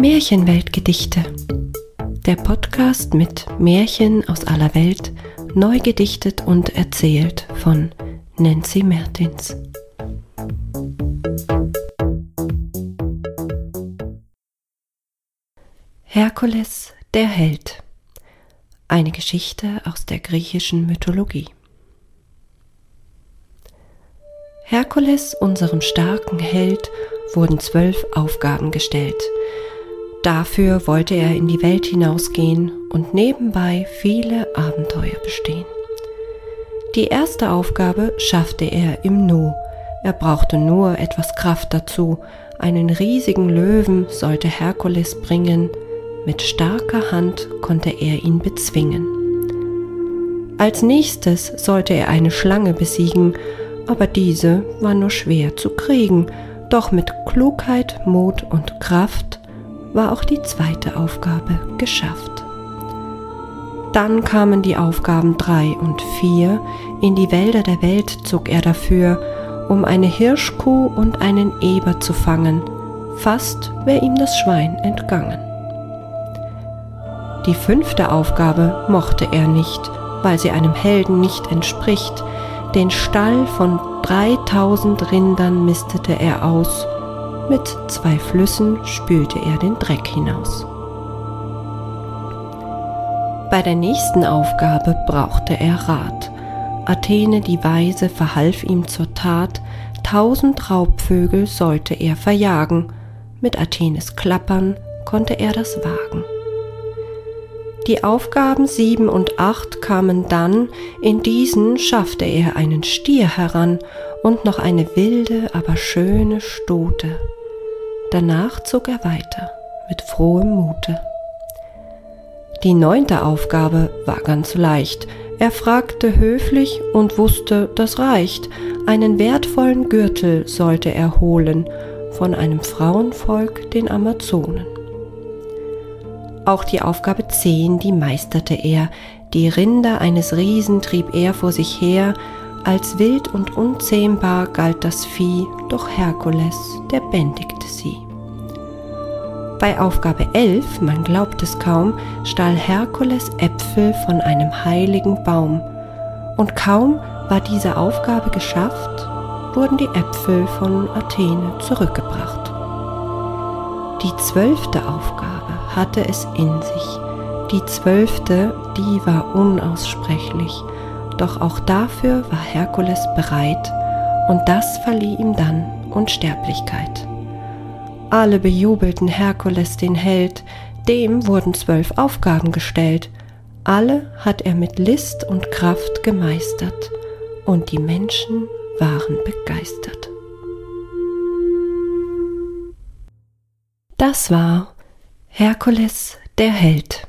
Märchenweltgedichte. Der Podcast mit Märchen aus aller Welt, neu gedichtet und erzählt von Nancy Mertins. Herkules der Held. Eine Geschichte aus der griechischen Mythologie. Herkules, unserem starken Held, wurden zwölf Aufgaben gestellt. Dafür wollte er in die Welt hinausgehen und nebenbei viele Abenteuer bestehen. Die erste Aufgabe schaffte er im Nu. Er brauchte nur etwas Kraft dazu. Einen riesigen Löwen sollte Herkules bringen. Mit starker Hand konnte er ihn bezwingen. Als nächstes sollte er eine Schlange besiegen aber diese war nur schwer zu kriegen, doch mit Klugheit, Mut und Kraft war auch die zweite Aufgabe geschafft. Dann kamen die Aufgaben drei und vier. In die Wälder der Welt zog er dafür, um eine Hirschkuh und einen Eber zu fangen. Fast wäre ihm das Schwein entgangen. Die fünfte Aufgabe mochte er nicht, weil sie einem Helden nicht entspricht, den Stall von 3000 Rindern mistete er aus, mit zwei Flüssen spülte er den Dreck hinaus. Bei der nächsten Aufgabe brauchte er Rat. Athene die Weise verhalf ihm zur Tat, tausend Raubvögel sollte er verjagen, mit Athenes Klappern konnte er das wagen. Die Aufgaben sieben und acht kamen dann, in diesen schaffte er einen Stier heran und noch eine wilde, aber schöne Stute. Danach zog er weiter mit frohem Mute. Die neunte Aufgabe war ganz leicht. Er fragte höflich und wusste, das reicht. Einen wertvollen Gürtel sollte er holen von einem Frauenvolk, den Amazonen. Auch die Aufgabe 10, die meisterte er. Die Rinder eines Riesen trieb er vor sich her. Als wild und unzähmbar galt das Vieh, doch Herkules, der bändigte sie. Bei Aufgabe 11, man glaubt es kaum, stahl Herkules Äpfel von einem heiligen Baum. Und kaum war diese Aufgabe geschafft, wurden die Äpfel von Athene zurückgebracht. Die zwölfte Aufgabe hatte es in sich. Die zwölfte, die war unaussprechlich, doch auch dafür war Herkules bereit, und das verlieh ihm dann Unsterblichkeit. Alle bejubelten Herkules den Held, dem wurden zwölf Aufgaben gestellt, alle hat er mit List und Kraft gemeistert, und die Menschen waren begeistert. Das war Herkules der Held.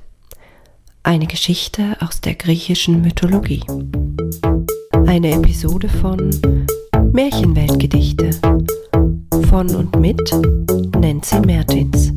Eine Geschichte aus der griechischen Mythologie. Eine Episode von Märchenweltgedichte von und mit Nancy Mertins.